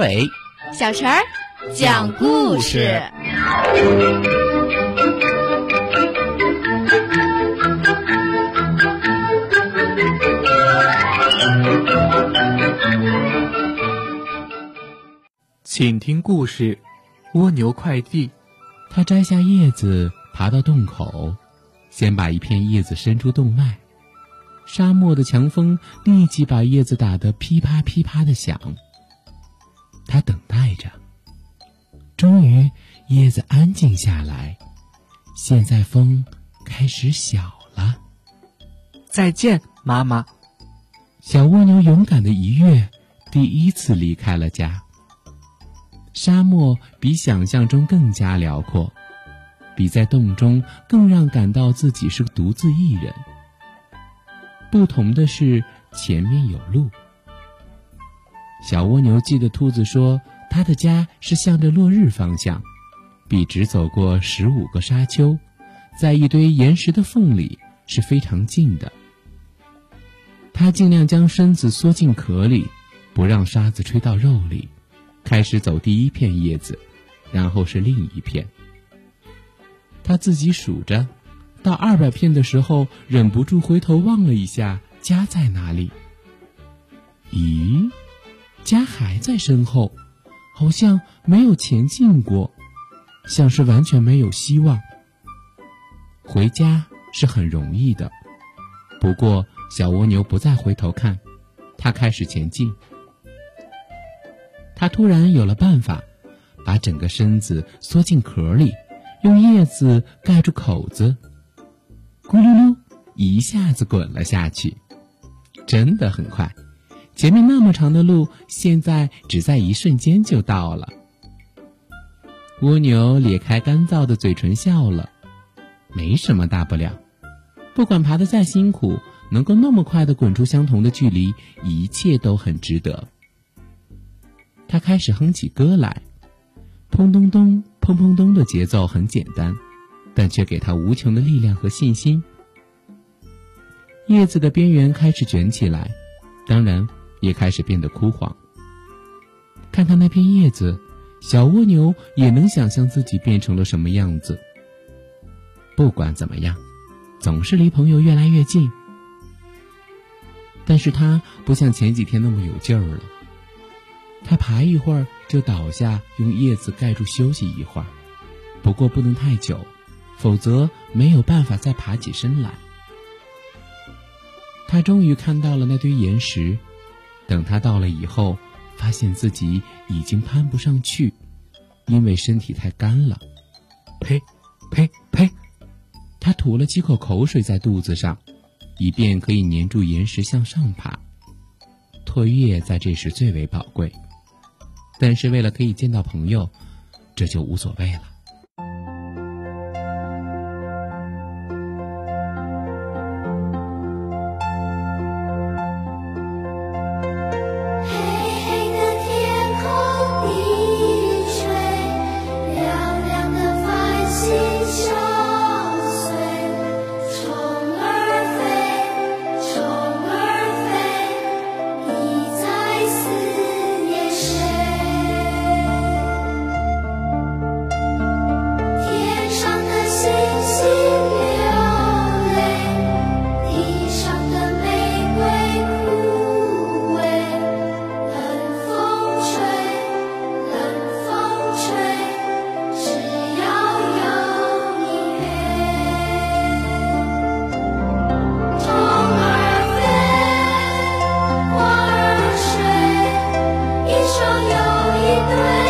伟、小陈儿讲故事。请听故事：蜗牛快递。他摘下叶子，爬到洞口，先把一片叶子伸出洞外。沙漠的强风立即把叶子打得噼啪噼啪的响。他等待着，终于叶子安静下来。现在风开始小了。再见，妈妈。小蜗牛勇敢的一跃，第一次离开了家。沙漠比想象中更加辽阔，比在洞中更让感到自己是独自一人。不同的是，前面有路。小蜗牛记得兔子说，它的家是向着落日方向，笔直走过十五个沙丘，在一堆岩石的缝里是非常近的。它尽量将身子缩进壳里，不让沙子吹到肉里。开始走第一片叶子，然后是另一片。他自己数着，到二百片的时候，忍不住回头望了一下家在哪里。咦，家还在身后，好像没有前进过，像是完全没有希望。回家是很容易的，不过小蜗牛不再回头看，它开始前进。他突然有了办法，把整个身子缩进壳里，用叶子盖住口子，咕噜噜，一下子滚了下去，真的很快。前面那么长的路，现在只在一瞬间就到了。蜗牛咧开干燥的嘴唇笑了，没什么大不了，不管爬得再辛苦，能够那么快的滚出相同的距离，一切都很值得。他开始哼起歌来，砰咚咚、砰砰咚的节奏很简单，但却给他无穷的力量和信心。叶子的边缘开始卷起来，当然也开始变得枯黄。看看那片叶子，小蜗牛也能想象自己变成了什么样子。不管怎么样，总是离朋友越来越近。但是他不像前几天那么有劲儿了。他爬一会儿就倒下，用叶子盖住休息一会儿，不过不能太久，否则没有办法再爬起身来。他终于看到了那堆岩石，等他到了以后，发现自己已经攀不上去，因为身体太干了。呸，呸呸！他吐了几口口水在肚子上，以便可以粘住岩石向上爬。唾液在这时最为宝贵。但是为了可以见到朋友，这就无所谓了。对。